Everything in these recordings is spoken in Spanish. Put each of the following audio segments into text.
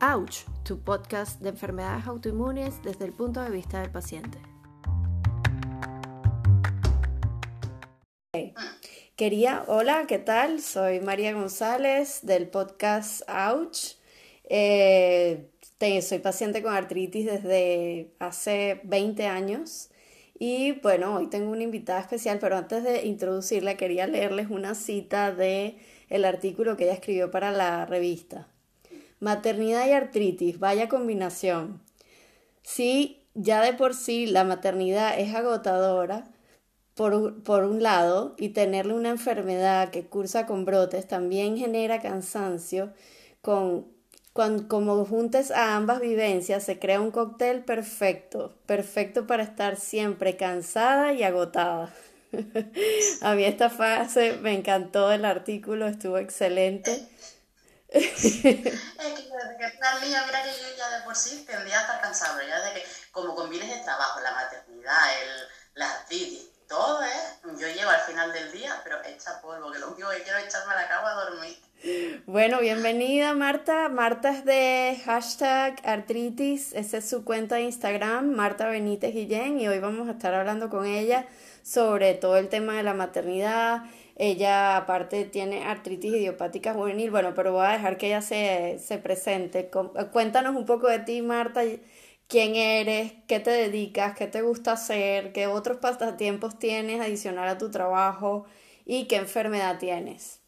Ouch, tu podcast de enfermedades autoinmunes desde el punto de vista del paciente. Quería, hola, ¿qué tal? Soy María González del podcast Ouch. Eh, soy paciente con artritis desde hace 20 años y bueno, hoy tengo una invitada especial, pero antes de introducirla quería leerles una cita de el artículo que ella escribió para la revista. Maternidad y artritis, vaya combinación. Sí, ya de por sí la maternidad es agotadora, por, por, un lado, y tenerle una enfermedad que cursa con brotes también genera cansancio. Con, como juntes a ambas vivencias, se crea un cóctel perfecto, perfecto para estar siempre cansada y agotada. a mí esta fase me encantó el artículo, estuvo excelente es que que niña, mira que yo ya de por sí tendría a estar cansado, ya de que como combines el trabajo, la maternidad, el, la artritis, todo es, yo llego al final del día, pero echa polvo, que lo único que quiero es echarme a la cama a dormir. Bueno, bienvenida Marta. Marta es de hashtag artritis, esa es su cuenta de Instagram, Marta Benítez Guillén, y hoy vamos a estar hablando con ella sobre todo el tema de la maternidad, ella aparte tiene artritis idiopática juvenil, bueno, pero voy a dejar que ella se, se presente. Cuéntanos un poco de ti, Marta, quién eres, qué te dedicas, qué te gusta hacer, qué otros pasatiempos tienes adicional a tu trabajo y qué enfermedad tienes.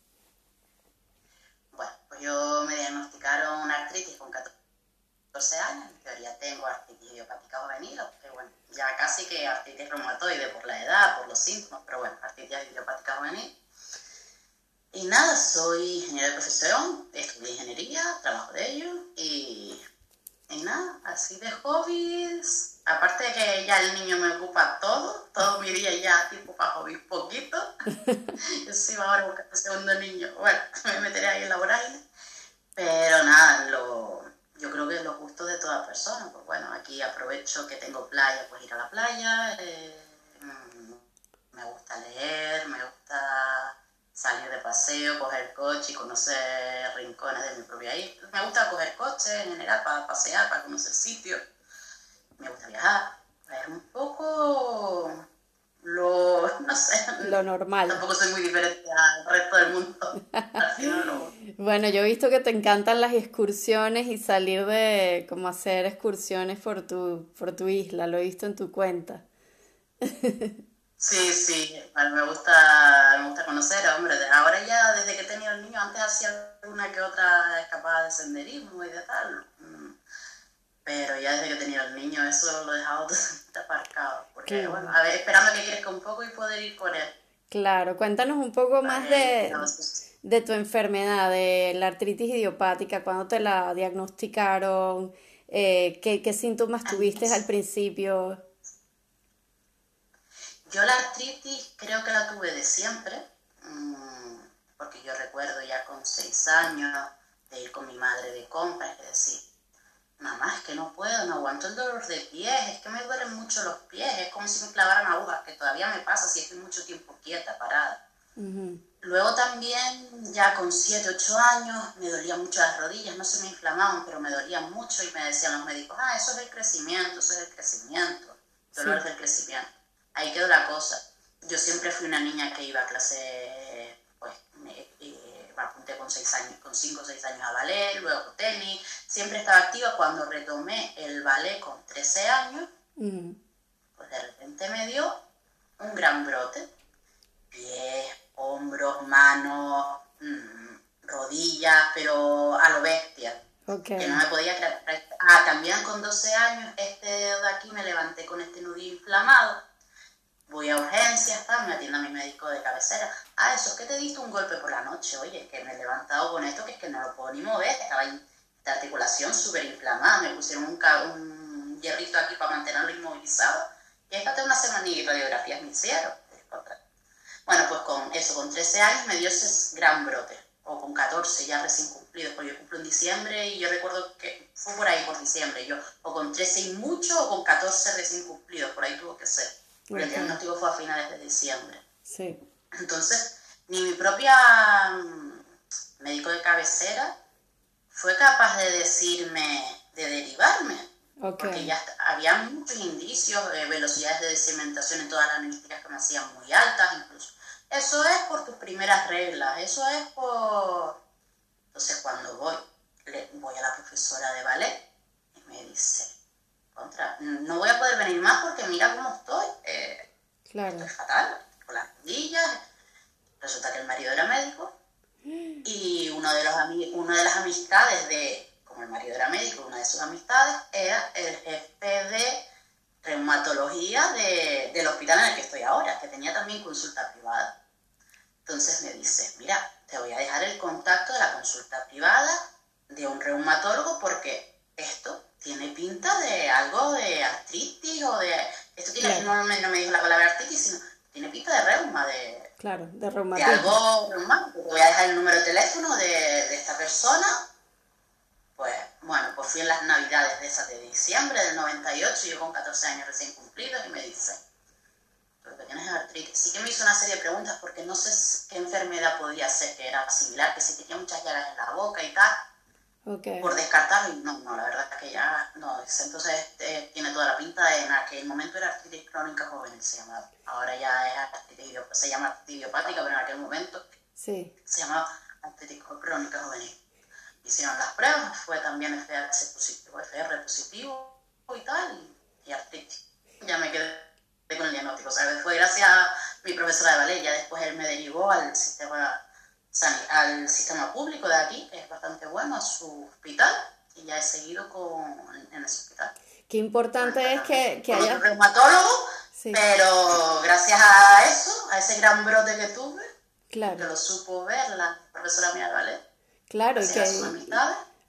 Bueno, pues yo me diagnosticaron una artritis con 14 años, en teoría tengo artritis idiopática juvenil, que bueno, ya casi que artritis reumatoide por la edad, por los síntomas, pero bueno, artritis idiopática juvenil. Y nada, soy ingeniero de profesión, estudié ingeniería, trabajo de ello y, y nada, así de hobbies. Aparte de que ya el niño me ocupa todo, todo mi día ya tipo para hobbies poquito. Yo sí ahora buscando el segundo niño. Bueno, me meteré ahí en la vorágine. Pero nada, lo, yo creo que los gustos de toda persona. Pues bueno, aquí aprovecho que tengo playa, pues ir a la playa. Eh, me gusta leer, me gusta salir de paseo, coger coche y conocer rincones de mi propia isla. Me gusta coger coche en general para pasear, para conocer sitios. Me gusta viajar. Es un poco lo, no sé. Lo normal. Tampoco soy muy diferente al resto del mundo. Bueno, yo he visto que te encantan las excursiones y salir de, como hacer excursiones por tu, por tu isla. Lo he visto en tu cuenta. Sí, sí, me gusta, me gusta conocer, hombre. Ahora ya, desde que he tenido el niño, antes hacía una que otra escapada de senderismo y de tal. Mm, pero ya desde que he tenido el niño, eso lo he dejado totalmente aparcado. Porque, bueno, a ver, esperando que crezca un poco y poder ir con él. Claro, cuéntanos un poco más de, de tu enfermedad, de la artritis idiopática, cuándo te la diagnosticaron, eh, qué, qué síntomas tuviste al principio. Yo la artritis creo que la tuve de siempre, mm, porque yo recuerdo ya con seis años de ir con mi madre de compras y decir, mamá, es que no puedo, no aguanto el dolor de pies, es que me duelen mucho los pies, es como si me clavaran agujas, que todavía me pasa si estoy mucho tiempo quieta, parada. Luego también, ya con 7, 8 años, me dolían mucho las rodillas, no se me inflamaban, pero me dolían mucho y me decían los médicos, ah, eso es el crecimiento, eso es el crecimiento, dolor del crecimiento ahí quedó la cosa. Yo siempre fui una niña que iba a clase, pues me, eh, apunté con seis años, con 5 o 6 años a ballet, luego tenis, siempre estaba activa. Cuando retomé el ballet con 13 años, pues de repente me dio un gran brote. Pies, hombros, manos, mm, rodillas, pero a lo bestia. Que no me podía creer. Ah, también con 12 años, este dedo de aquí me levanté con este nudillo inflamado voy a urgencias, me atiendo a mi médico de cabecera. Ah, eso es que te diste un golpe por la noche, oye, que me he levantado con esto, que es que no lo puedo ni mover, estaba esta articulación súper inflamada, me pusieron un, un, hierrito aquí para mantenerlo inmovilizado. Y estate una semana y radiografías me hicieron. Bueno, pues con eso, con 13 años me dio ese gran brote, o con 14 ya recién cumplido, porque yo cumplo en diciembre y yo recuerdo que fue por ahí, por diciembre, yo, o con 13 y mucho, o con 14 recién cumplidos, por ahí tuvo que ser porque el diagnóstico fue a finales de diciembre. Sí. Entonces, ni mi propia mm, médico de cabecera fue capaz de decirme, de derivarme. Porque ya había muchos indicios, de velocidades de sedimentación en todas las anestesias que me hacían muy altas incluso. Eso es por tus primeras reglas, eso es por... Entonces cuando voy, le, voy a la profesora de ballet y me dice, contra, no voy a poder venir más porque mira cómo estoy. Eh, claro. Estoy fatal, con las rodillas. Resulta que el marido era médico y uno de, los una de las amistades de, como el marido era médico, una de sus amistades era el jefe de reumatología de, del hospital en el que estoy ahora, que tenía también consulta privada. Entonces me dice, mira, te voy a dejar el contacto de la consulta privada de un reumatólogo porque esto tiene pinta de algo de artritis o de... Esto tiene, no, me, no me dijo la palabra artritis, sino tiene pinta de reuma, de... Claro, de reumatismo. De algo reumático. Voy a dejar el número de teléfono de, de esta persona. Pues, bueno, pues fui en las navidades de esas de diciembre del 98, yo con 14 años recién cumplidos, y me dice, pero que tienes artritis. Sí que me hizo una serie de preguntas porque no sé qué enfermedad podía ser, que era similar, que se tenía muchas llagas en la boca y tal por descartarlo. No, no, la verdad es que ya no. Entonces eh, tiene toda la pinta de en aquel momento era artritis crónica juvenil, se llamaba. Ahora ya es artritis, se llama artritis idiopática, pero en aquel momento sí. se llamaba artritis crónica juvenil. Hicieron las pruebas, fue también FH positivo, FR positivo y tal, y artritis. Ya me quedé con el diagnóstico. O sea, fue gracias a mi profesora de ballet, ya después él me derivó al sistema al sistema público de aquí, que es bastante bueno, a su hospital, y ya he seguido con, en ese hospital. Qué importante es que, que haya... reumatólogo, pero gracias a eso, a ese gran brote que tuve, claro. que lo supo ver la profesora mía de ballet, claro, y que,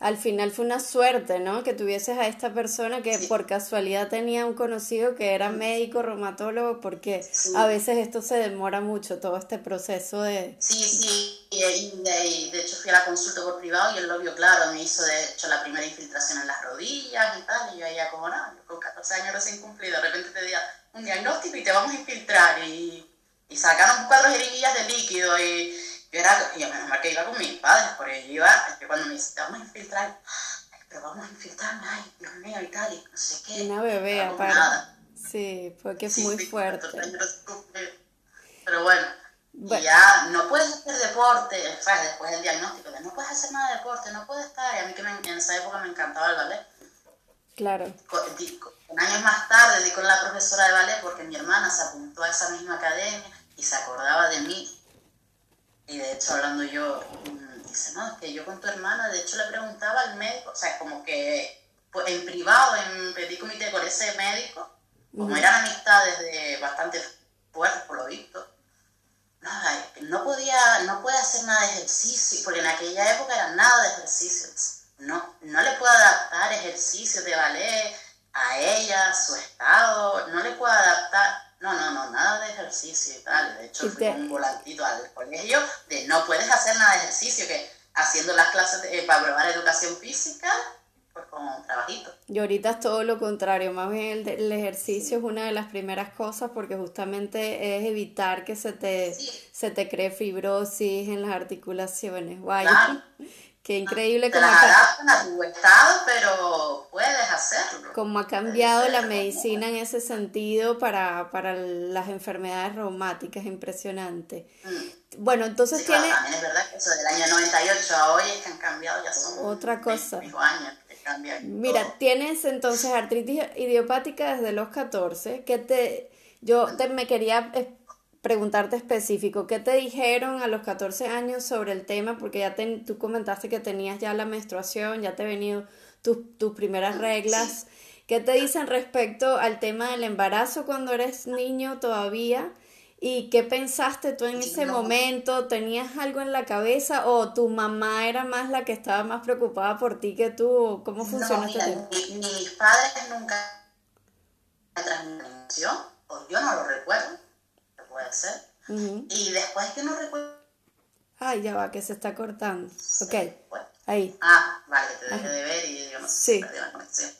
al final fue una suerte, ¿no? Que tuvieses a esta persona que por casualidad tenía un conocido que era médico, reumatólogo, porque a veces esto se demora mucho, todo este proceso de... Sí, sí, y, de, hecho fui a la consulta por privado y él lo vio claro, me hizo de hecho la primera infiltración en las rodillas y tal, y yo ya como nada, con 14 años recién cumplido, de repente te diga un diagnóstico y te vamos a infiltrar y, y sacaron cuatro jeringuillas de líquido y yo era, yo menos mal que iba con mis padres, porque yo iba, que cuando me decían, vamos a infiltrar, ay, pero vamos a infiltrarme, ay, Dios mío, y tal, y no sé qué. Una bebé, aparte. Sí, porque es muy fuerte. Pero bueno, Y ya no puedes hacer deporte, después del diagnóstico, de no puedes hacer nada de deporte, no puedes estar, y a mí que en esa época me encantaba el ballet. Claro. Un años más tarde di con la profesora de ballet porque mi hermana se apuntó a esa misma academia y se acordaba de mí y de hecho, hablando yo, mm, dice, no, es que yo con tu hermana, de hecho le preguntaba al médico, o sea, como que pues, en privado, en petit comité con ese médico, como eran amistades de bastante fuertes por lo visto, no, no podía, no puede hacer nada de ejercicio, porque en aquella época era nada de ejercicios. No, no le puedo adaptar ejercicios de ballet a ella, a su estado, no le puedo adaptar no, no, no, nada de ejercicio y tal. De hecho, fui un volantito al colegio de no puedes hacer nada de ejercicio, que haciendo las clases eh, para probar educación física, pues con un trabajito. Y ahorita es todo lo contrario, más bien el, ejercicio es una de las primeras cosas porque justamente es evitar que se te, se te cree fibrosis en las articulaciones. Guay. Qué increíble como a tu estado, pero puedes hacerlo. Como ha cambiado la medicina en ese sentido para, para las enfermedades reumáticas, impresionante. Mm. Bueno, entonces tiene... también es verdad que eso del año 98 a hoy es que han cambiado, ya son otra cosa. años que Mira, tienes entonces artritis idiopática desde los 14, que te... Yo te, me quería preguntarte específico, ¿qué te dijeron a los 14 años sobre el tema? Porque ya tú comentaste que tenías ya la menstruación, ya te venido tus, tus primeras reglas. ¿Qué te dicen respecto al tema del embarazo cuando eres niño todavía? ¿Y qué pensaste tú en ese momento? ¿Tenías algo en la cabeza o tu mamá era más la que estaba más preocupada por ti que tú? ¿Cómo funciona este tema? mis padres nunca transmisión, o yo no lo recuerdo puede ser. Y después que no recuerdo... Ay, ya va, que se está cortando. ok, ahí. Ah, vale, te dejé de ver y yo no sé si la conexión.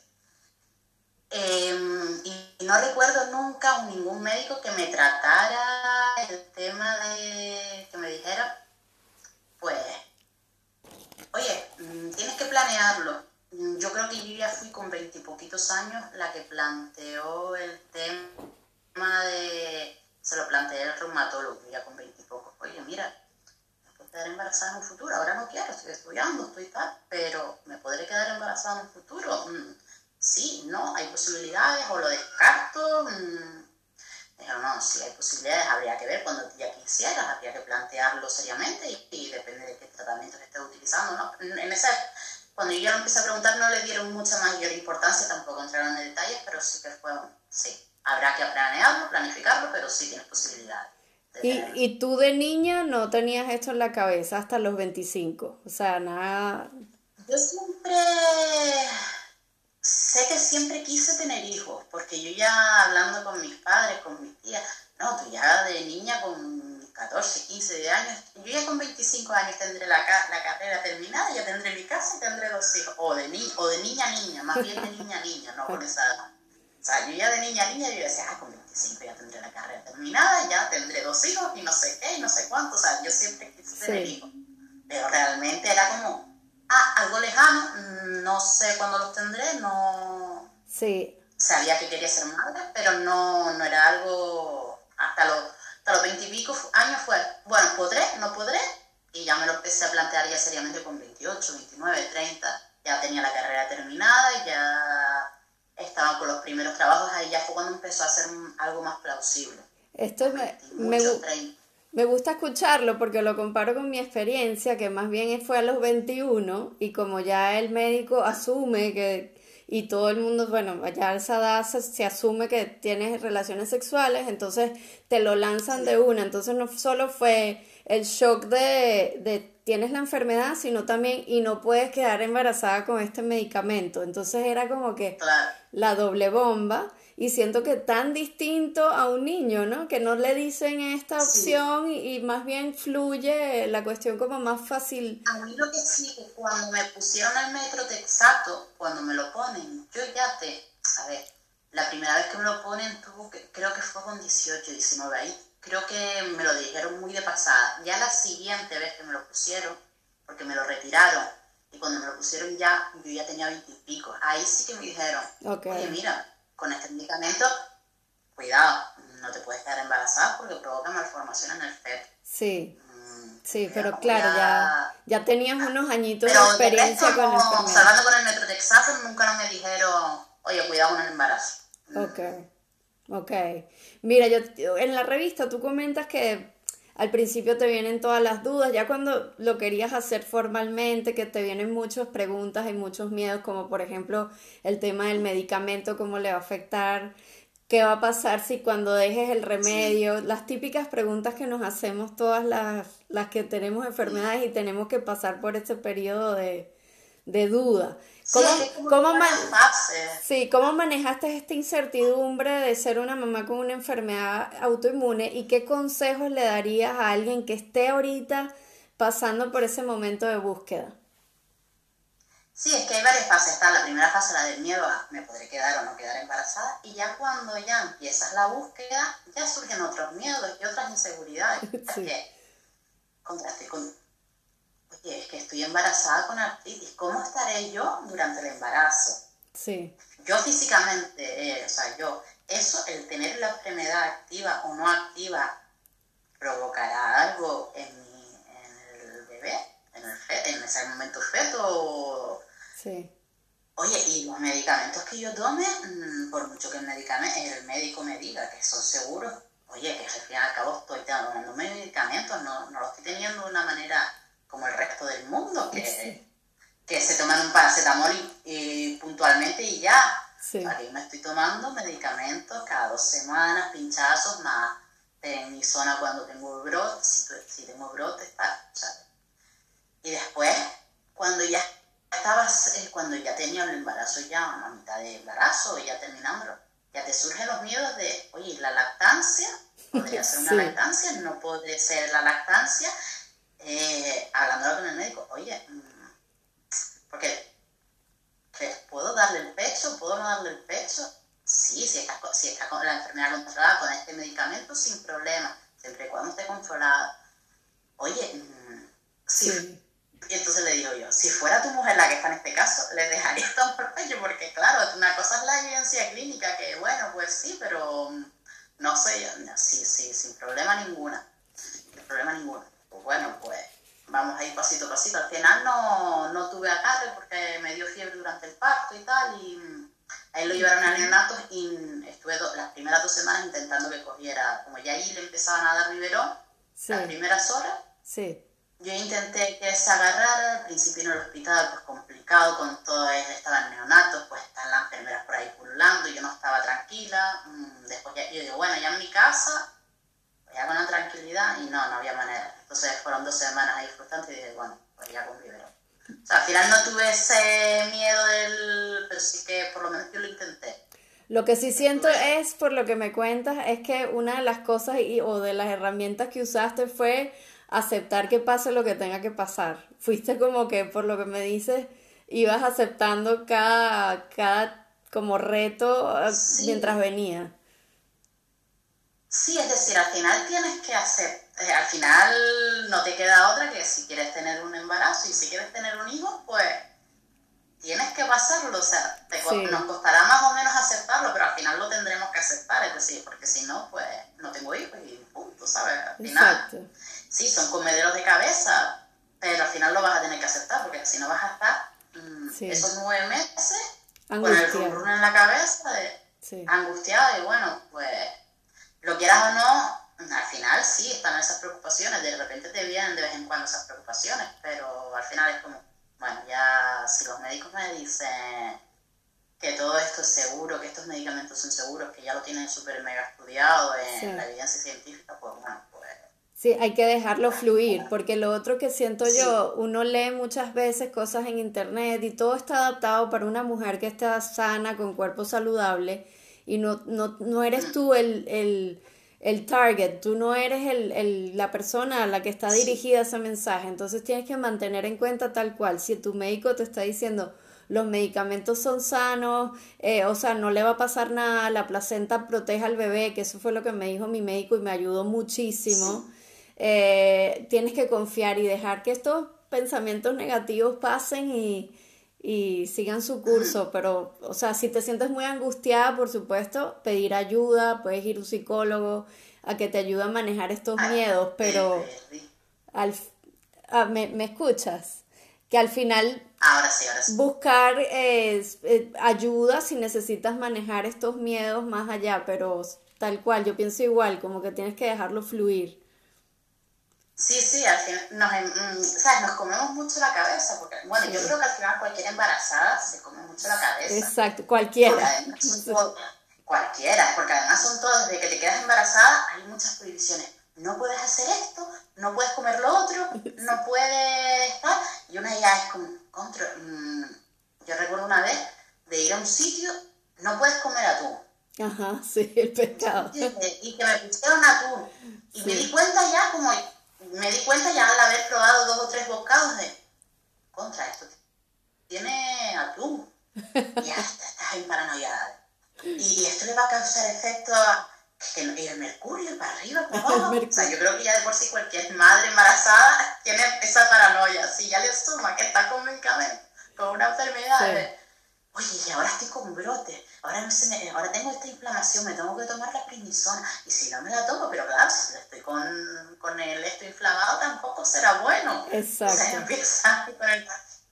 Em, y no recuerdo nunca ningún médico que me tratara el tema de que me dijera, pues, oye, mm, tienes que planear poquitos años la que planteó el tema de, se lo planteé el reumatólogo, ya con veintipocos. Oye, mira, me puedo quedar embarazada en un futuro, ahora no quiero, estoy estudiando, estoy tal, pero ¿me podré quedar embarazada en un futuro? Mm, sí, no, hay posibilidades, o lo descarto. Mm, no, si hay posibilidades, habría que ver cuando ya quisieras, habría que plantearlo seriamente y, depende de qué tratamiento que estés utilizando, ¿no? En ese, cuando yo lo empecé a preguntar no le dieron mucha mayor importancia, tampoco entraron en detalles, pero sí que fue, sí, habrá que planearlo, planificarlo, pero sí tienes posibilidades. ¿Y, ¿Y tú de niña no tenías esto en la cabeza hasta los 25? O sea, nada... Yo siempre sé que siempre quise tener hijos, porque yo ya hablando con mis padres, con mis tías, no, tú ya de niña con 14, 15 de años, yo ya con 25 años tendré la, la carrera terminada, ya tendré mi casa y tendré dos hijos, o de, ni, o de niña a niña, más bien de niña a niña, no con esa... O sea, yo ya de niña a niña, yo decía, ah, con 25 ya tendré la carrera terminada, ya tendré dos hijos y no sé qué, y no sé cuánto, o sea, yo siempre quise tener hijos. Pero realmente era como, ah, algo lejano, no sé cuándo los tendré, no... Sí. Sabía que quería ser madre, pero no, no era algo... Hasta los, hasta los 20 y pico años fue, bueno, podré, no podré, y ya me lo empecé a plantear ya seriamente con 28, 29, 30, ya tenía la carrera terminada, ya estaba con los primeros trabajos, ahí ya fue cuando empezó a ser algo más plausible. Esto me, me, me gusta escucharlo porque lo comparo con mi experiencia, que más bien fue a los 21 y como ya el médico asume que, y todo el mundo, bueno, ya a esa edad se, asume que tienes relaciones sexuales, entonces te lo lanzan de una, entonces no solo fue el shock de, de tienes la enfermedad, sino también y no puedes quedar embarazada con este medicamento, entonces era como que la doble bomba y siento que tan distinto a un niño, ¿no? Que no le dicen esta opción y, más bien fluye la cuestión como más fácil. A mí lo que sí, cuando me pusieron el metro exacto, cuando me lo ponen, yo ya te, a ver, la primera vez que me lo ponen tuvo que, creo que fue con 18, 19 ahí, creo que me lo dijeron muy de pasada. Ya la siguiente vez que me lo pusieron, porque me lo retiraron, y cuando me lo pusieron ya, yo ya tenía 20 y pico, ahí sí que me dijeron, oye, mira, con este medicamento, cuidado, no te puedes quedar embarazada porque provoca malformación en el feto. Sí. Mm, sí, pero claro, ya, ya tenías unos añitos de experiencia con el. Hablando con el metrotexato, nunca me dijeron, oye, cuidado con el embarazo. Ok, ok. Mira, yo en la revista tú comentas que al principio te vienen todas las dudas, ya cuando lo querías hacer formalmente, que te vienen muchas preguntas y muchos miedos, como por ejemplo el tema del medicamento, cómo le va a afectar, qué va a pasar si cuando dejes el remedio, las típicas preguntas que nos hacemos todas las, las que tenemos enfermedades y tenemos que pasar por ese periodo de, de duda. ¿Cómo, cómo, sí, ¿Cómo manejaste esta incertidumbre de ser una mamá con una enfermedad autoinmune y qué consejos le darías a alguien que esté ahorita pasando por ese momento de búsqueda? Sí, es que hay varias fases. Está la primera fase, la del miedo a me podré quedar o no quedar embarazada. Y ya cuando ya empiezas la búsqueda, ya surgen otros miedos y otras inseguridades. Sí. que contra, con, oye, es que estoy embarazada con artritis, ¿cómo estaré yo durante el embarazo? Sí. Yo físicamente, eh, o sea, yo, eso, el tener la enfermedad activa o no activa, provocará algo en, mi, en el bebé, en, el en ese momento feto. Sí. Oye, y los medicamentos que yo tome, mm, por mucho que el, el médico me diga que son seguros, oye, que al fin y al cabo estoy tomando medicamentos, no, no lo estoy teniendo de una manera como el resto del mundo, que, que se toman un paracetamol y, puntualmente y ya. Sí. Aquí me estoy tomando medicamentos cada dos semanas, pinchazos, más en mi zona cuando tengo brotes, si, tengo brotes, está, Y después, cuando ya estaba, eh, cuando ya tenía el embarazo ya, a mitad de embarazo, ya terminando, ya te surgen los miedos de, oye, la lactancia, podría ser una lactancia, no puede ser la lactancia, eh, hablando con el médico, oye, mm, porque ¿puedo darle el pecho? ¿Puedo no darle el pecho? Sí, si está, si está con la enfermedad controlada con este medicamento, sin problema, siempre y cuando esté controlada. Oye, mm, si, Y entonces le digo yo, si fuera tu mujer la que está en este caso, le dejaría tomar pecho, porque claro, una cosa es la evidencia clínica, que bueno, pues sí, pero no sé, sí, sí, sin problema ninguna, sin problema ninguno. Pues bueno, pues vamos a ir pasito a pasito. Al final no, no tuve acarre porque me dio fiebre durante el parto y tal, y ahí lo llevaron a neonatos y estuve las primeras dos semanas intentando que cogiera, como ya ahí le empezaban a dar biberón, las primeras horas. Sí. Yo intenté que se agarrara, al principio en el hospital, pues complicado, con todo estaban neonatos, pues están las enfermeras por ahí pululando, yo no estaba tranquila. Mm, después ya, yo digo, bueno, ya en mi casa, ya con la tranquilidad, y no, no había manera. Entonces fueron dos semanas ahí frustrantes y dije, bueno, pues ya con biberón. O sea, al final no tuve ese miedo del, pero sí que por lo menos yo lo intenté. Lo que sí siento es, por lo que me cuentas, es que una de las cosas y, o de las herramientas que usaste fue aceptar que pase lo que tenga que pasar. Fuiste como que, por lo que me dices, ibas aceptando cada, cada como reto eh, mientras venía. Sí, es decir, al final tienes que hacer, eh, al final no te queda otra que si quieres tener un embarazo y si quieres tener un hijo, pues tienes que pasarlo, o sea, nos costará más o menos aceptarlo, pero al final lo tendremos que aceptar, es decir, porque si no, pues no tengo hijos y punto, ¿sabes? Al final, sí, son comederos de cabeza, pero al final lo vas a tener que aceptar, porque si no vas a estar mm, esos nueve meses con el rum en la cabeza, angustiado, y bueno, pues lo quieras o no, al final sí están esas preocupaciones, de repente te vienen de vez en cuando esas preocupaciones, pero al final es como bueno, ya si los médicos me dicen que todo esto es seguro, que estos medicamentos son seguros, que ya lo tienen súper mega estudiado en la evidencia científica, pues bueno, pues... Sí, hay que dejarlo fluir, porque lo otro que siento yo, uno lee muchas veces cosas en internet y todo está adaptado para una mujer que está sana, con cuerpo saludable, y no, no, no eres tú el, el el target, tú no eres el, la persona a la que está dirigida ese mensaje, entonces tienes que mantener en cuenta tal cual, si tu médico te está diciendo los medicamentos son sanos, eh, o sea, no le va a pasar nada, la placenta protege al bebé, que eso fue lo que me dijo mi médico y me ayudó muchísimo, eh, tienes que confiar y dejar que estos pensamientos negativos pasen y, y sigan su curso, pero, o sea, si te sientes muy angustiada, por supuesto, pedir ayuda, puedes ir a un psicólogo a que te ayude a manejar estos ah, miedos, pero al, ah, ¿me, ¿me, escuchas? Que al final buscar eh, ayuda si necesitas manejar estos miedos más allá, pero tal cual, yo pienso igual, como que tienes que dejarlo fluir. Sí, sí, al final nos, mm, ¿sabes? nos comemos mucho la cabeza, porque, bueno, yo creo que al final cualquier embarazada se come mucho la cabeza. Exacto, cualquiera. cualquiera, porque además son todos, desde que te quedas embarazada hay muchas prohibiciones. No puedes hacer esto, no puedes comer lo otro, no puedes estar. Y una ya es como, contra, mm, yo recuerdo una vez de ir a un sitio, no puedes comer atún. Ajá, sí, el pescado. Y que me pusieron atún. Y me di cuenta ya como me di cuenta ya al haber probado dos o tres bocados de, contra esto, tiene atún. Ya estás en paranoia. Y esto le va a causar efecto a que el mercurio para arriba, para abajo. O sea, yo creo que ya de por sí cualquier madre embarazada tiene esa paranoia. Si ya le suma que está con medicamento, con una enfermedad, oye, y ahora estoy con brote, ahora, me, ahora tengo esta inflamación, me tengo que tomar la prednisona, y si no me la tomo, pero claro, con, con el esto inflamado, tampoco será bueno. Exacto. O sea, empieza con, el,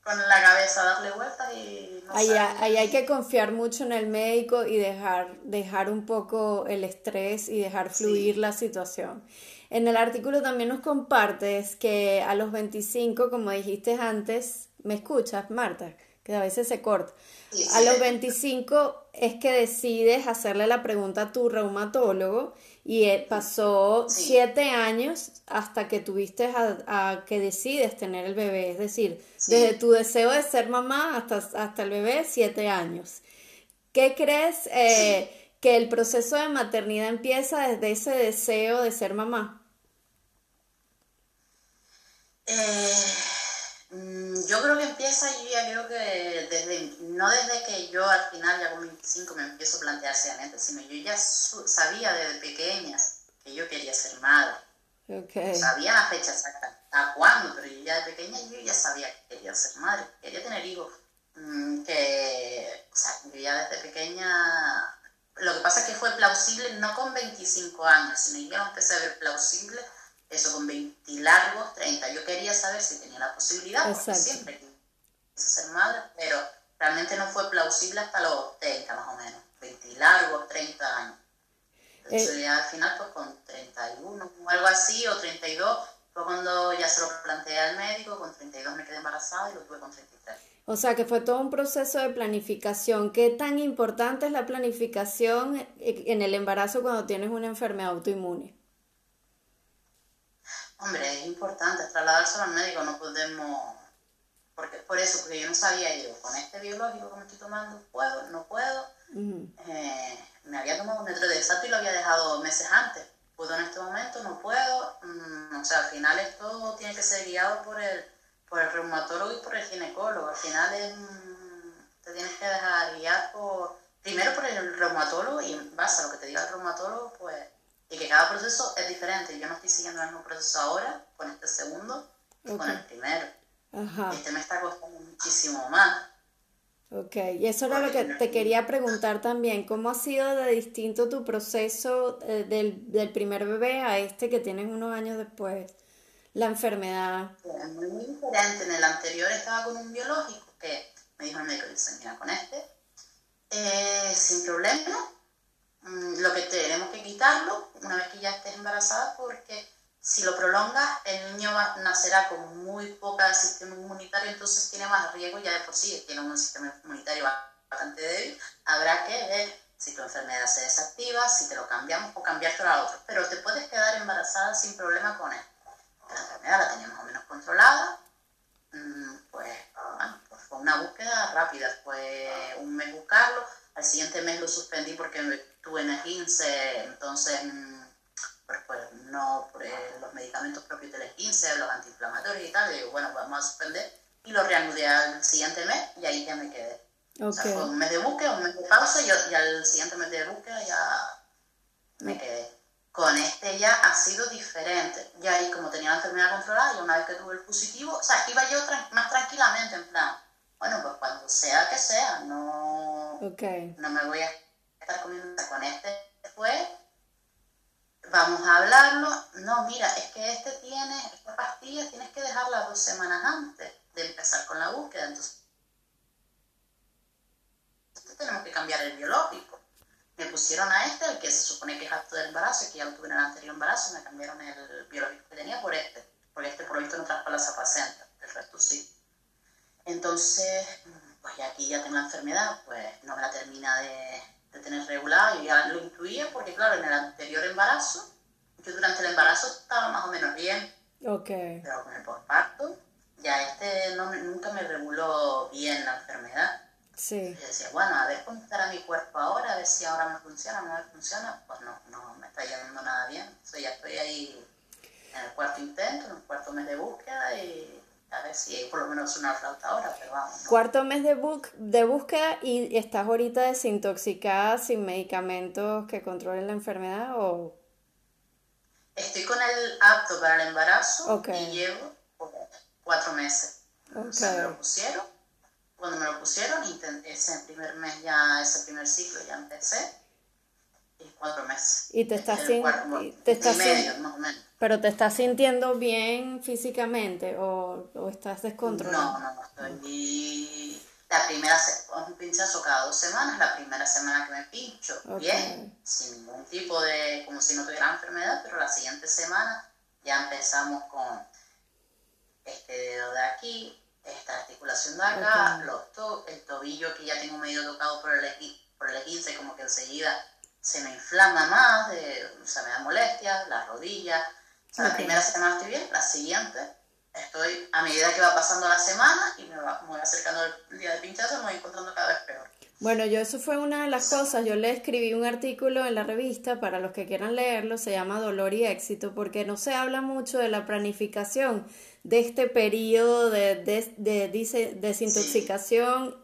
con la cabeza a darle vueltas y... No ahí, ahí, hay que confiar mucho en el médico y dejar, dejar un poco el estrés y dejar fluir la situación. En el artículo también nos compartes que a los 25, como dijiste antes, ¿me escuchas, Marta? Que a veces se corta. A los 25 es que decides hacerle la pregunta a tu reumatólogo y pasó siete años hasta que tuviste a, que decides tener el bebé, es decir, desde tu deseo de ser mamá hasta, hasta el bebé, siete años. ¿Qué crees eh, que el proceso de maternidad empieza desde ese deseo de ser mamá? Eh yo creo que empieza, yo ya creo que desde, no desde que yo al final, ya con 25, me empiezo a plantear seriamente, sino yo ya sabía desde pequeña que yo quería ser madre. Sabía la fecha exacta, a cuándo, pero yo ya de pequeña yo ya sabía que quería ser madre, quería tener hijos. Mm, que, o sea, yo ya desde pequeña, lo que pasa es que fue plausible no con 25 años, sino ya empecé a ver plausible eso con 20 largos, 30. Yo quería saber si tenía la posibilidad, porque siempre quise ser madre, pero realmente no fue plausible hasta los 30 más o menos, 20 largos, 30 años. Entonces eh, ya al final pues con 31 o algo así, o 32, fue cuando ya se lo planteé al médico, con 32 me quedé embarazada y lo tuve con 33. O sea que fue todo un proceso de planificación. ¿Qué tan importante es la planificación en el embarazo cuando tienes una enfermedad autoinmune? Hombre, es importante trasladárselo al médico, no podemos, porque por eso, porque yo no sabía yo, con este biológico que me estoy tomando, puedo, no puedo. Eh, me había tomado un metro de exacto y lo había dejado meses antes. Puedo en este momento, no puedo. Mm, o sea, al final esto tiene que ser guiado por el, por el reumatólogo y por el ginecólogo. Al final es, mm, te tienes que dejar guiar por, primero por el reumatólogo y en base a lo que te diga el reumatólogo, pues, y que cada proceso es diferente. Yo no estoy siguiendo el mismo proceso ahora con este segundo que con el primero. Este me está costando muchísimo más. Ok, y eso era lo que te quería preguntar también, ¿cómo ha sido de distinto tu proceso eh, del, del, primer bebé a este que tienes unos años después, la enfermedad? muy diferente, en el anterior estaba con un biológico que me dijo el médico, mira, con este, eh, sin problema, lo que tenemos que quitarlo una vez que ya estés embarazada porque si lo prolongas, el niño va, nacerá con muy poca sistema inmunitario, entonces tiene más riesgo ya de por sí, tiene un sistema inmunitario bastante débil. Habrá que ver si tu enfermedad se desactiva, si te lo cambiamos o cambiártelo a otro. Pero te puedes quedar embarazada sin problema con él. La enfermedad la tenía más o menos controlada. Mm, pues, bueno, pues fue una búsqueda rápida, fue un mes buscarlo. Al siguiente mes lo suspendí porque tuve en el 15, entonces mm, pues, no por eh, los medicamentos propios del 15, los antiinflamatorios y tal, digo, bueno, vamos a suspender y lo reanudé al siguiente mes y ahí ya me quedé. O sea, fue un mes de búsqueda, un mes de pausa y, al siguiente mes de búsqueda ya me quedé. Con este ya ha sido diferente. Ya ahí como tenía la enfermedad controlada y una vez que tuve el positivo, o sea, iba yo más tranquilamente en plan, bueno, pues cuando sea que sea, no, no me voy a estar comiendo con este fue vamos a hablarlo. No, mira, es que este tiene, esta pastilla tienes que dejarla dos semanas antes de empezar con la búsqueda. Entonces, tenemos que cambiar el biológico. Me pusieron a este, el que se supone que es acto del embarazo, que ya lo tuve en el anterior embarazo, me cambiaron el biológico que tenía por este, porque este por lo visto no traspasa la zapacenta, el resto sí. Entonces, pues ya aquí ya tengo la enfermedad, pues no me la termina de, de tener regular, yo ya lo incluía porque, claro, en el anterior embarazo, yo durante el embarazo estaba más o menos bien. Ok. Pero con el postparto, ya este no, nunca me reguló bien la enfermedad. Sí. Yo decía, bueno, a ver cómo estará mi cuerpo ahora, a ver si ahora me funciona, no me funciona. Pues no, no me está yendo nada bien. O sea, ya estoy ahí en el cuarto intento, en el cuarto mes de búsqueda y a ver si por lo menos una flauta ahora, pero vamos. Cuarto mes de, de búsqueda y estás ahorita desintoxicada sin medicamentos que controlen la enfermedad o... Estoy con el apto para el embarazo y llevo cuatro meses. O sea, me lo pusieron. Cuando me lo pusieron, ese primer mes ya, ese primer ciclo ya empecé. Y cuatro meses. Y te estás, sin, te estás medio, más o menos. ¿Pero te estás sintiendo bien físicamente o, o estás descontrolado? No, no, no, estoy... La primera, un pinchazo cada dos semanas, la primera semana que me pincho, bien, sin ningún tipo de, como si no tuviera enfermedad, pero la siguiente semana ya empezamos con este dedo de aquí, esta articulación de acá, los to el tobillo que ya tengo medio tocado por el, por el 15, como que enseguida se me inflama más, de, o sea, me da molestias, las rodillas, la primera semana estoy bien, la siguiente estoy, a medida que va pasando la semana y me, va, voy acercando el día de pinchazo, me voy encontrando cada vez peor. Bueno, yo eso fue una de las cosas, yo le escribí un artículo en la revista para los que quieran leerlo, se llama Dolor y Éxito, porque no se habla mucho de la planificación de este periodo de, de, desintoxicación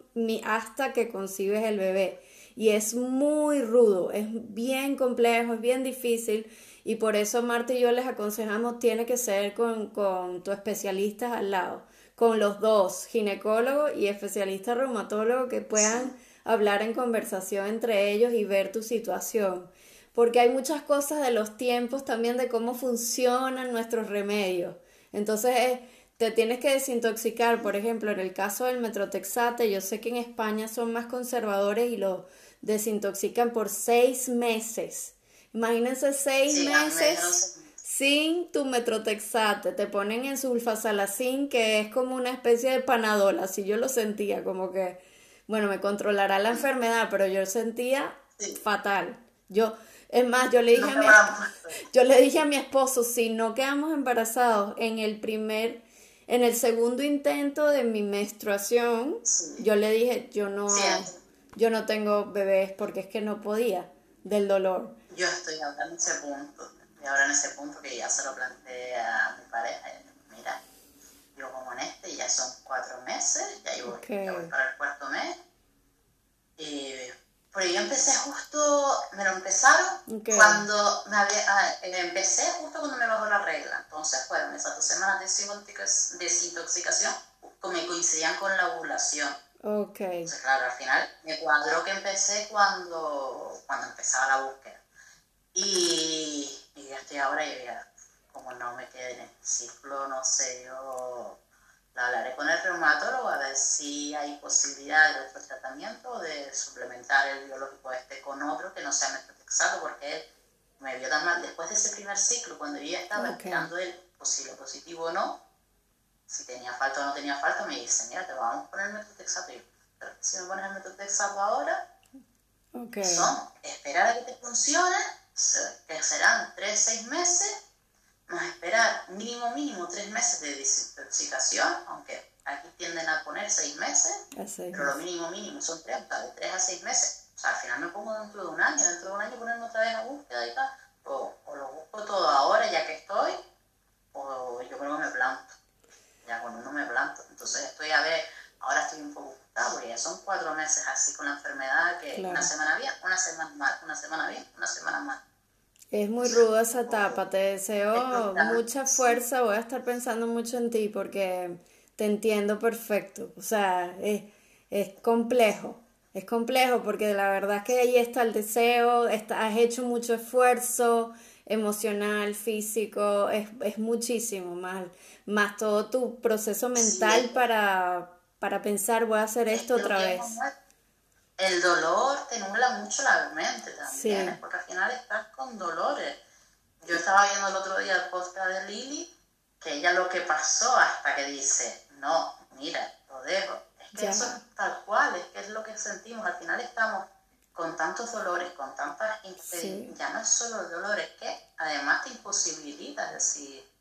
hasta que concibes el bebé. Y es muy rudo, es bien complejo, es bien difícil Y por eso Marta y yo les aconsejamos, tiene que ser con, con tu especialista al lado, con los dos, ginecólogo y especialista reumatólogo, que puedan hablar en conversación entre ellos y ver tu situación. Porque hay muchas cosas de los tiempos también de cómo funcionan nuestros remedios. Entonces, te tienes que desintoxicar, por ejemplo, en el caso del metrotexate, yo sé que en España son más conservadores y lo desintoxican por seis meses. Imagínense seis meses sin tu metrotexate, te ponen en sulfasalacin, que es como una especie de panadol, así yo lo sentía, como que, bueno, me controlará la enfermedad, pero yo sentía fatal. Yo, es más, yo le dije a mi, yo le dije a mi esposo, si no quedamos embarazados en el primer en el segundo intento de mi menstruación, yo le dije, yo no, yo no tengo bebés porque es que no podía del dolor. Yo estoy ahora en ese punto, y ahora en ese punto que ya se lo planteé a mi pareja, mira, yo como en este ya son cuatro meses, ya, voy, ya voy para el cuarto mes, y porque yo empecé justo, me lo empezaron cuando me había, ah, empecé justo cuando me bajó la regla. Entonces fueron esas dos semanas de desintoxicación que me coincidían con la ovulación. Ok. Entonces, claro, al final me cuadró que empecé cuando, cuando empezaba la búsqueda. Y, y ya estoy ahora y ya, como no me quedé en el ciclo, no sé, yo hablaré con el reumatólogo a ver si hay posibilidad de otro tratamiento, de suplementar el biológico este con otro que no sea metotrexato, porque él me vio tan mal después de ese primer ciclo, cuando yo ya estaba esperando el posible positivo o no, si tenía falta o no tenía falta, me dice, mira, te vamos a poner el metotrexato. Y yo, pero si me pones el metotrexato ahora, son esperar a que te funcione, que serán 3, 6 meses, Vamos a esperar mínimo, mínimo tres meses de desintoxicación, aunque aquí tienden a poner seis meses, pero lo mínimo, mínimo son tres, de tres a seis meses. O sea, al final me pongo dentro de un año, dentro de un año ponerme otra vez la búsqueda y tal, o, lo busco todo ahora ya que estoy, o yo creo que me planto. Ya cuando no me planto. Entonces estoy a ver, ahora estoy un poco frustrado porque ya son cuatro meses así con la enfermedad que una semana bien, una semana mal, una semana bien, una semana mal. Es muy ruda esa etapa, te deseo mucha fuerza, voy a estar pensando mucho en ti porque te entiendo perfecto, o sea, es, es complejo, es complejo porque la verdad es que ahí está el deseo, has hecho mucho esfuerzo emocional, físico, es, es muchísimo más, más todo tu proceso mental para, para pensar voy a hacer esto otra vez el dolor te nubla mucho la mente también, porque al final estás con dolores. Yo estaba viendo el otro día el podcast de Lili, que ella lo que pasó hasta que dice, no, mira, lo dejo. Es que eso es tal cual, es que es lo que sentimos. Al final estamos con tantos dolores, con tantas... Ya no es solo el dolor, es que además te imposibilita, es decir,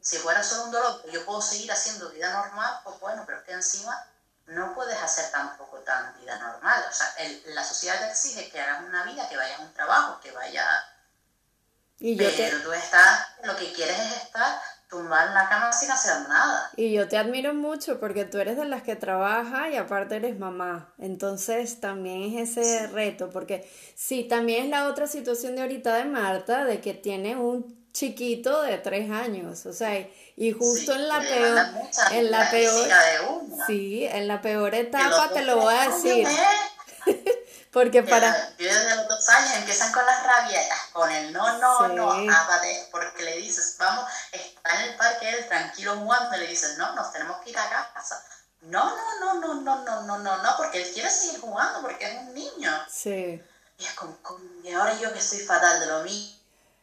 si fuera solo un dolor, yo puedo seguir haciendo vida normal, pues bueno, pero es que encima no puedes hacer tampoco tan vida normal. O sea, la sociedad te exige que hagas una vida, que vayas a un trabajo, que vayas... Y yo Pero tú estás, lo que quieres es estar tumbada en la cama sin hacer nada. Y yo te admiro mucho porque tú eres de las que trabaja y aparte eres mamá. Entonces también es ese reto, porque sí, también es la otra situación de ahorita de Marta, de que tiene un chiquito de tres años, o sea, y justo en la peor, en la peor, sí, en la peor etapa te lo voy a decir. Porque para... Desde los dos años empiezan con las rabietas, con el no, no, no, porque le dices, vamos, está en el parque él tranquilo jugando, y le dices, no, nos tenemos que ir a casa. No, no, no, no, no, no, no, no, no, porque él quiere seguir jugando, porque es un niño. Sí. Y es como, y ahora yo que estoy fatal de lo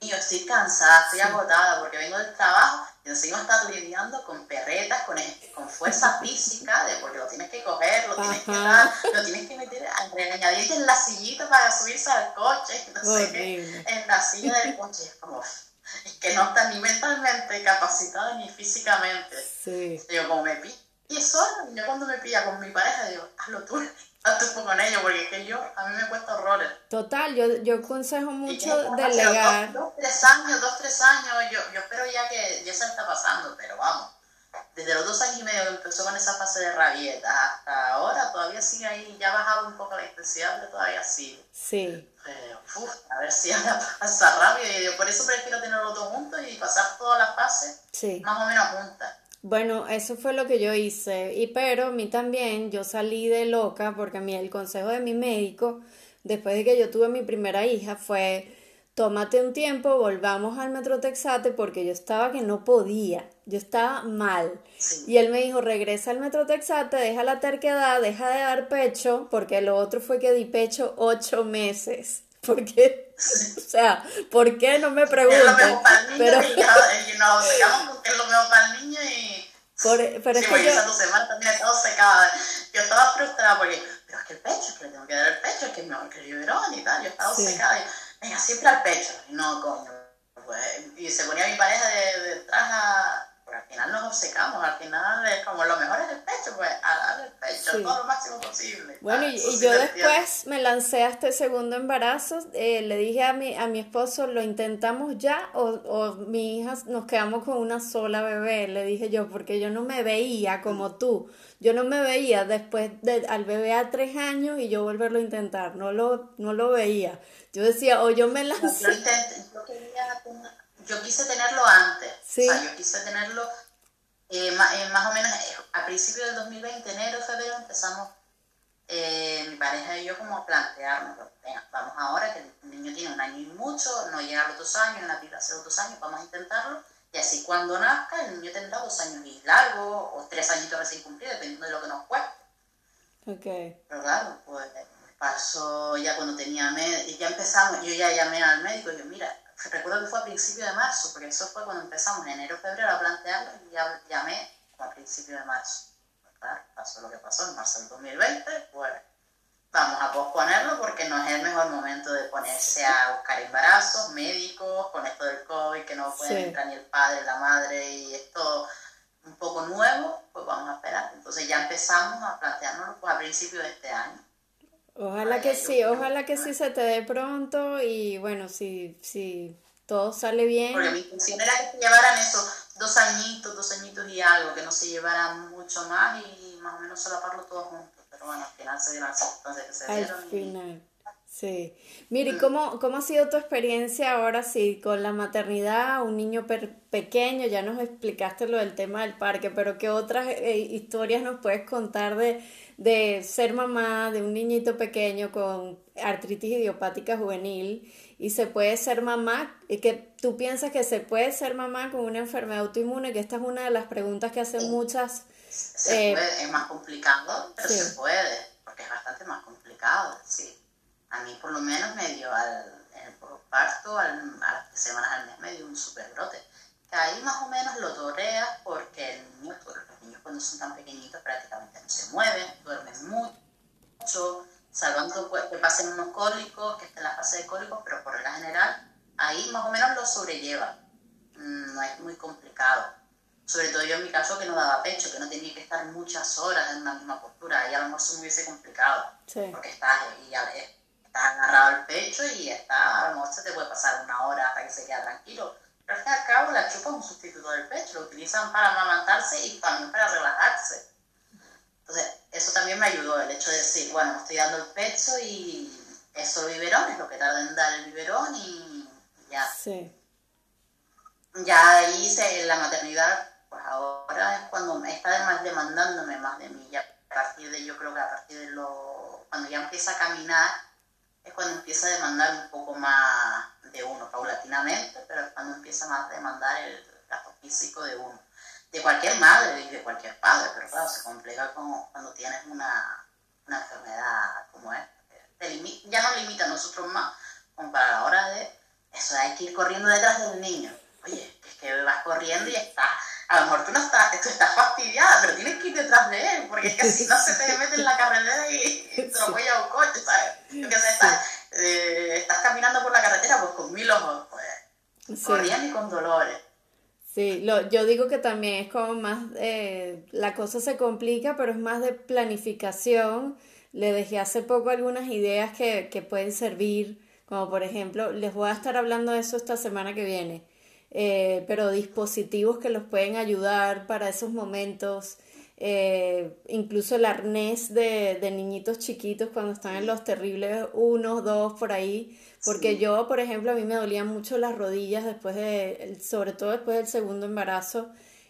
mío yo estoy cansada, estoy agotada porque vengo del trabajo y encima estás lidiando con perretas, con, con fuerza física, de porque lo tienes que coger, lo tienes que dar, lo tienes que meter, añadirte en la sillita para subirse al coche, no sé qué, en la silla del coche. Es como, es que no está ni mentalmente capacitada ni físicamente. Sí. Digo, como me pilla y solo, yo cuando me pilla con mi pareja, digo, hazlo tú con ellos, porque es que yo, a mí me cuesta horrores. Total, yo, yo aconsejo mucho delegar. Dos, dos, tres años, dos, tres años, yo, yo espero ya que ya se está pasando, pero vamos, desde los dos años y medio que empezó con esa fase de rabieta hasta ahora, todavía sigue ahí, ya ha bajado un poco la intensidad, pero todavía sigue. Sí. Pero, uf, a ver si ahora pasa rápido, y yo por eso prefiero tenerlos dos juntos y pasar todas las fases Sí. más o menos juntas. Bueno, eso fue lo que yo hice. Y pero a mí también, yo salí de loca porque a mí el consejo de mi médico, después de que yo tuve mi primera hija, fue tómate un tiempo, volvamos al Metrotexate porque yo estaba que no podía, yo estaba mal. Y él me dijo, regresa al Metrotexate, deja la terquedad, deja de dar pecho, porque lo otro fue que di pecho ocho meses. Porque, o sea, ¿por qué? No me Es lo mejor para el niño Pero, y, ya, y nos obcecamos con que es lo mejor para el niño y... por- pero es sí, que porque yo, esas dos semanas también he estado secada. Yo estaba frustrada porque, pero es que el pecho, es que le tengo que dar el pecho, es que es mejor que el biberón y tal. Yo estaba Sí. secada y, venga, siempre al pecho. Y no, coño. Pues, y se ponía mi pareja de- detrás a... Porque al final nos obcecamos, al final es como lo mejor es el pecho, pues a darle el pecho, Sí. todo lo máximo posible. Bueno, y, yo después me lancé a este segundo embarazo, eh, le dije a mi, a mi esposo, ¿lo intentamos ya o, o mi hija nos quedamos con una sola bebé? Le dije yo, porque yo no me veía como tú, yo no me veía después de, al bebé a tres años y yo volverlo a intentar, no lo, no lo veía. Yo decía, o yo me Yo lancé, intenté, yo quería tener- yo quise tenerlo antes, Sí. o sea, yo quise tenerlo eh, ma- eh, más, o menos eh, a principios del 2020, enero, febrero, empezamos eh, mi pareja y yo como a plantearnos, venga, vamos ahora que el niño tiene un año y mucho, no llega a los dos años, en la vida hace dos años, vamos a intentarlo, y así cuando nazca el niño tendrá dos años y largo, o tres añitos recién cumplidos, dependiendo de lo que nos cueste. ok, Pero claro, pues pasó ya cuando tenía y ya empezamos, yo ya llamé al médico y yo, mira, recuerdo que fue a principios de marzo, porque eso fue cuando empezamos en enero, febrero a plantearlo y ya llamé a principios de marzo. Pasó lo que pasó en marzo del 2020, pues vamos a posponerlo porque no es el mejor momento de ponerse a buscar embarazos, médicos, con esto del COVID, que no pueden Sí. entrar ni el padre, la madre y esto un poco nuevo, pues vamos a esperar. Entonces ya empezamos a planteárnoslo pues, a principios de este año. Ojalá que sí, ojalá que sí se te dé pronto y bueno, si, si todo sale bien. Porque mi intención era que se llevaran esos dos añitos, dos añitos y algo, que no se llevaran mucho más y más o menos solaparlo todos juntos. Pero bueno, al final se dieron las circunstancias que se Al dieron. y- final, sí. Miri, ¿cómo, cómo ha sido tu experiencia ahora sí con la maternidad, un niño per- pequeño? Ya nos explicaste lo del tema del parque, pero ¿qué otras eh, historias nos puedes contar de, de ser mamá de un niñito pequeño con artritis idiopática juvenil? Y se puede ser mamá, y que tú piensas que se puede ser mamá con una enfermedad autoinmune, que esta es una de las preguntas que hacen muchas. Se Eh, puede, es más complicado, pero sí. se puede, porque es bastante más complicado. Sí. A mí, por lo menos, me dio al, en el parto, al, a las semanas al mes, me dio un superbrote. Que ahí más o menos lo toreas porque el niño, pues, los niños cuando son tan pequeñitos prácticamente no se mueven, duermen mucho, salvando pues, que pasen unos cólicos, que estén en la fase de cólicos, pero por regla general, ahí más o menos lo sobrelleva. Mm, No es muy complicado. Sobre todo yo en mi caso que no daba pecho, que no tenía que estar muchas horas en una misma postura, ahí a lo mejor se me hubiese complicado, Sí. porque estás, y ya ves, estás agarrado al pecho y está, a lo mejor se te puede pasar una hora hasta que se queda tranquilo. Pero al fin y al cabo la chupa es un sustituto del pecho, lo utilizan para amamantarse y también para relajarse. Entonces, eso también me ayudó, el hecho de decir, bueno, me estoy dando el pecho y eso el biberón es lo que tarda en dar el biberón y ya. Sí. Ya ahí se, la maternidad, pues ahora es cuando está más demandándome más de mí. Ya a partir de, yo creo que a partir de lo, cuando ya empieza a caminar, es cuando empieza a demandar un poco más de uno, paulatinamente, pero es cuando empieza más a demandar el gasto físico de uno. De cualquier madre y de cualquier padre, pero claro, se complica como cuando tienes una, una enfermedad como esta. Ya nos limita a nosotros más, como para la hora de eso, hay que ir corriendo detrás del niño. Oye, es que vas corriendo y estás, a lo mejor tú no estás, tú estás fastidiada, pero tienes que ir detrás de él, porque es que si no se te mete en la carretera y te lo a un coche, ¿sabes? Estás, eh, estás caminando por la carretera pues con mil ojos, pues, Sí. corriendo y con dolores. Sí, lo, yo digo que también es como más, eh, la cosa se complica, pero es más de planificación. Le dejé hace poco algunas ideas que, que pueden servir, como por ejemplo, les voy a estar hablando de eso esta semana que viene. Eh, pero dispositivos que los pueden ayudar para esos momentos. Eh, incluso el arnés de, de, niñitos chiquitos cuando están en los terribles unos, dos, por ahí, porque yo, por ejemplo, a mí me dolían mucho las rodillas después de, sobre todo después del segundo embarazo,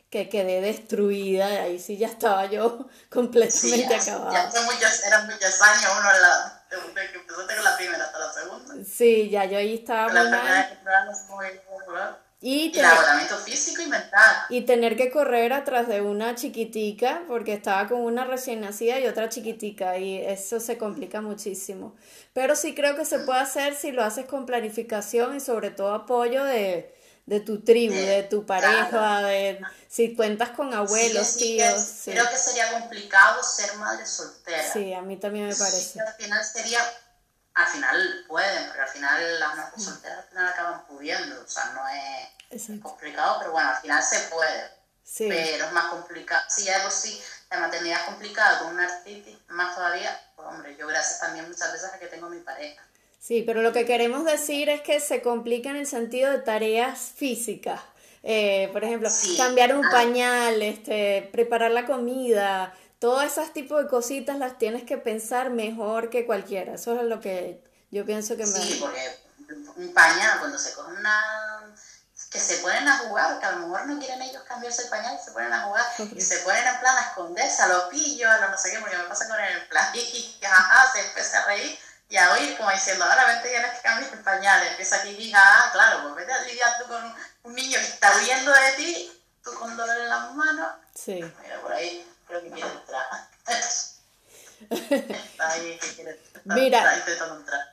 que quedé destruida, y ahí sí ya estaba yo completamente acabada. Ya muchos, eran muchos años uno la, que empezó la primera hasta la segunda. Sí, ya yo ahí estaba la muy mal. Y, tener, agotamiento físico y mental. Y tener que correr atrás de una chiquitica, porque estaba con una recién nacida y otra chiquitica, y eso se complica muchísimo. Pero sí creo que se puede hacer si lo haces con planificación y sobre todo apoyo de, de tu tribu, de, tu pareja, de si cuentas con abuelos, tíos. Creo que sería complicado ser madre soltera. Sí, a mí también me parece. al final sería, al final pueden, pero al final las madres solteras al final acaban pudiendo, o sea, no es complicado, pero bueno, al final se puede. Sí. Pero es más complicado. Si algo sí, la maternidad es complicada con una artritis, más todavía, pues hombre, yo gracias también muchas veces a que tengo mi pareja. Sí, pero lo que queremos decir es que se complica en el sentido de tareas físicas. Eh, por ejemplo, cambiar un ah. pañal, este, preparar la comida, todas esas tipos de cositas las tienes que pensar mejor que cualquiera. Eso es lo que yo pienso que me... Sí, porque un pañal, cuando se coge una... que se ponen a jugar, que a lo mejor no quieren ellos cambiarse el pañal, se ponen a jugar y se ponen en plan a esconderse, a los pillos, a lo no sé qué, porque me pasa con el plan y, jaja, se empieza a reír y a oír como diciendo, ahora vente tienes que cambiar el pañal, empieza aquí hija, ah, claro, pues vete a lidiar tú con un, niño que está huyendo de ti, tú con dolor en las manos. Sí. Mira, por ahí creo que quiere entrar. que quiere Mira,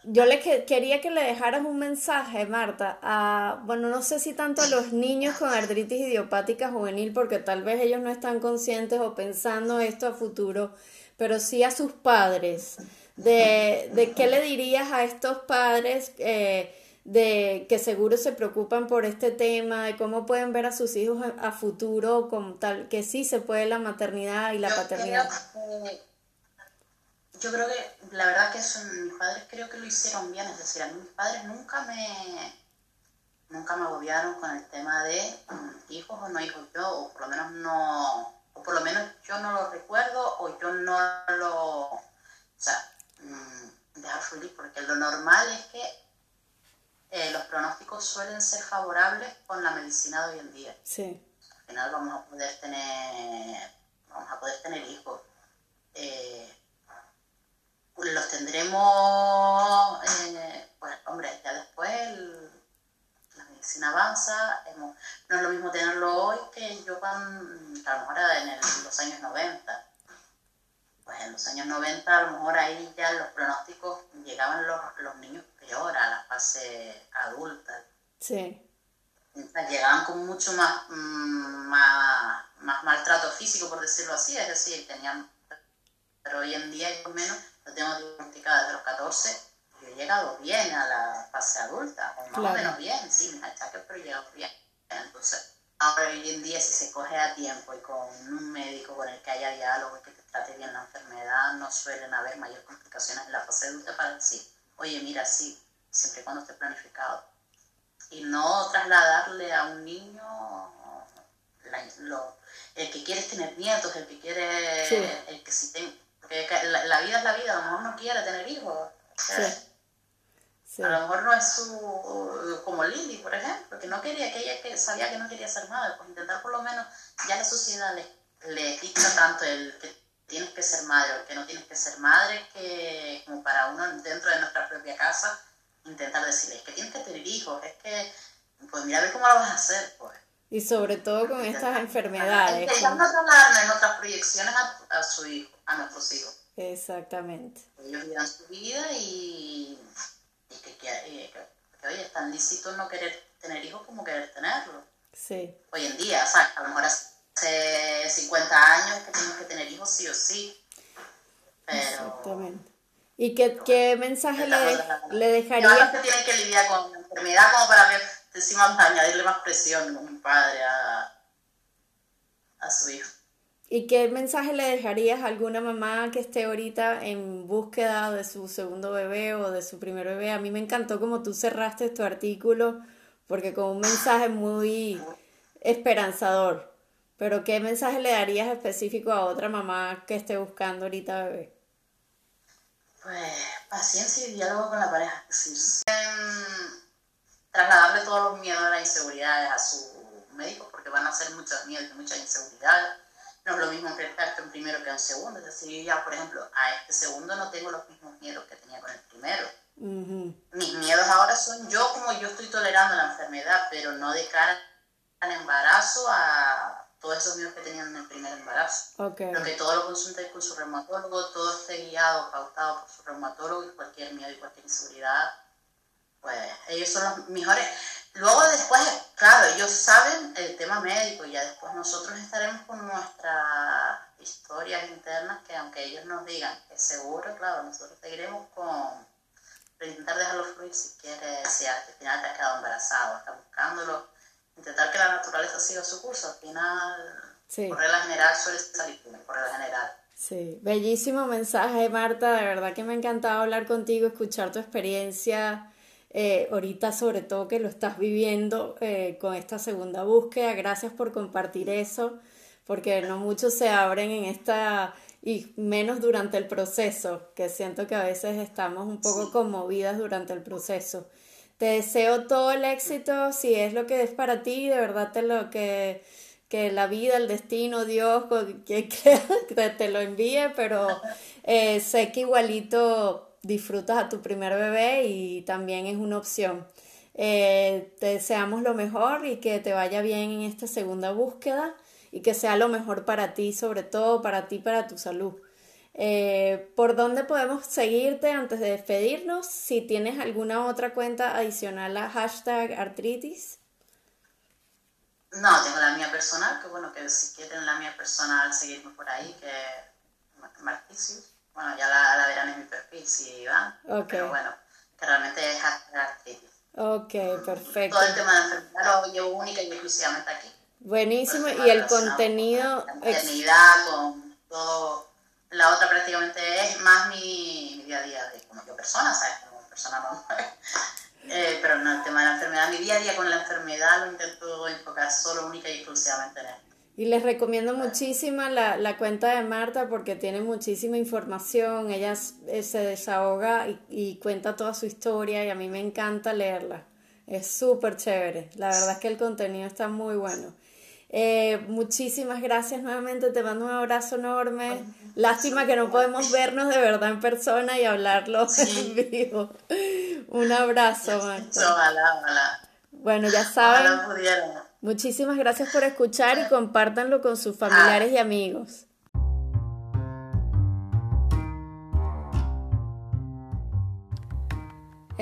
yo le quería que le dejaras un mensaje, Marta, a, bueno, no sé si tanto a los niños con artritis idiopática juvenil, porque tal vez ellos no están conscientes o pensando esto a futuro, pero sí a sus padres de, de qué le dirías a estos padres eh, de que seguro se preocupan por este tema, de cómo pueden ver a sus hijos a, futuro, como tal, que sí se puede la maternidad y la paternidad. yo creo que la verdad que son, mis padres creo que lo hicieron bien, es decir, a mí mis padres nunca me nunca me agobiaron con el tema de mm, hijos o no hijos yo, o por lo menos no, o por lo menos yo no lo recuerdo o yo no lo, o sea, Mm, dejar fluir, porque lo normal es que eh, los pronósticos suelen ser favorables con la medicina de hoy en día. Sí. Al final vamos a poder tener, vamos a poder tener hijos. Eh, los tendremos, eh, pues hombre, ya después la medicina avanza, no es lo mismo tenerlo hoy que yo cuando, a lo mejor en los años 90 pues en los años 90 a lo mejor ahí ya los pronósticos llegaban los, los niños peor a la fase. Sí. llegaban con mucho más, mm, más, más, maltrato físico, por decirlo así, es decir, tenían, pero hoy en día yo menos lo tengo diagnosticado desde los 14, yo he llegado bien a la fase adulta, o más o menos bien, sí, me achaques, pero he llegado bien. Entonces, ahora hoy en día si se coge a tiempo y con un médico con el que haya diálogo y que trate bien la enfermedad, no suelen haber mayores complicaciones en la fase adulta para decir, oye, mira, sí, siempre y cuando esté planificado. Y no trasladarle a un niño el que quiere tener nietos, el que quiere, el que si ten, porque la, vida es la vida, a lo mejor no quiere tener hijos. A lo mejor no es su, como Lili, por ejemplo, que no quería, que ella que sabía que no quería ser madre, pues intentar por lo menos, ya la sociedad le, le dicta tanto el que tienes que ser madre o que no tienes que ser madre, que como para uno dentro de nuestra propia casa, intentar decirles que tienes que tener hijos, es que, pues mira a ver cómo lo vas a hacer, pues. Y sobre todo con estas enfermedades. Intentando trasladarle nuestras proyecciones a, a, su hijo, a nuestros hijos. Exactamente. Ellos vivan su vida y, y que, que, que, oye, es tan lícito no querer tener hijos como querer tenerlo. Sí. Hoy en día, o sea, a lo mejor hace 50 años que tenemos que tener hijos sí o sí. Pero... Exactamente. ¿Y qué, qué mensaje le, le dejaría? que tienen que lidiar con la enfermedad como para ver, encima añadirle más presión como padre a, a su hijo. ¿Y qué mensaje le dejarías a alguna mamá que esté ahorita en búsqueda de su segundo bebé o de su primer bebé? A mí me encantó como tú cerraste tu artículo porque con un mensaje muy esperanzador. Pero ¿qué mensaje le darías específico a otra mamá que esté buscando ahorita bebé? Pues paciencia y diálogo con la pareja. trasladarle todos los miedos, las inseguridades a su médico, porque van a ser muchos miedos y muchas inseguridades. No es lo mismo enfrentarte un primero que a un segundo. Es decir, yo ya, por ejemplo, a este segundo no tengo los mismos miedos que tenía con el primero. Mis miedos ahora son yo como yo estoy tolerando la enfermedad, pero no de cara al embarazo a todos esos miedos que tenían en el primer embarazo. Okay. Que todo lo consulte con su reumatólogo, todo esté guiado, pautado por su reumatólogo y cualquier miedo y cualquier inseguridad, pues ellos son los mejores. Luego después, claro, ellos saben el tema médico y ya después nosotros estaremos con nuestras historias internas que aunque ellos nos digan que seguro, claro, nosotros seguiremos con intentar dejarlo fluir si quieres, si al final te has quedado embarazado, estás buscándolo, intentar que la naturaleza siga su curso, al final, por regla general, suele salir por regla general. Sí, bellísimo mensaje, Marta, de verdad que me ha encantado hablar contigo, escuchar tu experiencia. Eh, ahorita sobre todo que lo estás viviendo eh, con esta segunda búsqueda. Gracias por compartir eso, porque no muchos se abren en esta y menos durante el proceso, que siento que a veces estamos un poco conmovidas durante el proceso. Te deseo todo el éxito, si es lo que es para ti, de verdad te lo que, que la vida, el destino, Dios, que, te lo envíe, pero eh, sé que igualito disfrutas a tu primer bebé y también es una opción. Eh, te deseamos lo mejor y que te vaya bien en esta segunda búsqueda y que sea lo mejor para ti, sobre todo para ti, para tu salud. Eh, ¿Por dónde podemos seguirte antes de despedirnos? Si tienes alguna otra cuenta adicional a hashtag artritis. No, tengo la mía personal, que bueno, que si quieren la mía personal, seguirme por ahí, que Marticius. Bueno, ya la, la, verán en mi perfil si van. Okay. Pero bueno, que realmente es hashtag artritis. Ok, perfecto. Todo el tema de enfermedad lo llevo única y exclusivamente aquí. Buenísimo, y el contenido... Con la maternidad, con todo... La otra prácticamente es más mi, día a día de, como yo persona, ¿sabes? Como persona normal. eh, pero no, el tema de la enfermedad, mi día a día con la enfermedad lo intento enfocar solo, única y exclusivamente en él. Y les recomiendo muchísimo la, la, cuenta de Marta porque tiene muchísima información, ella eh, se desahoga y, y cuenta toda su historia y a mí me encanta leerla. Es súper chévere, la verdad es que el contenido está muy bueno. Eh, muchísimas gracias nuevamente, te mando un abrazo enorme. Lástima que no podemos vernos de verdad en persona y hablarlo en vivo. Un abrazo, Marta. Bueno, ya saben. Muchísimas gracias por escuchar y compártanlo con sus familiares y amigos.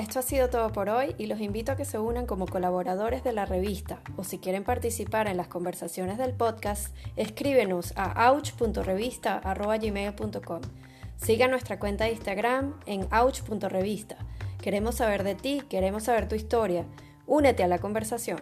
Esto ha sido todo por hoy y los invito a que se unan como colaboradores de la revista o si quieren participar en las conversaciones del podcast, escríbenos a ouch.revista.gmail.com. Siga nuestra cuenta de Instagram en ouch.revista. Queremos saber de ti, queremos saber tu historia. Únete a la conversación.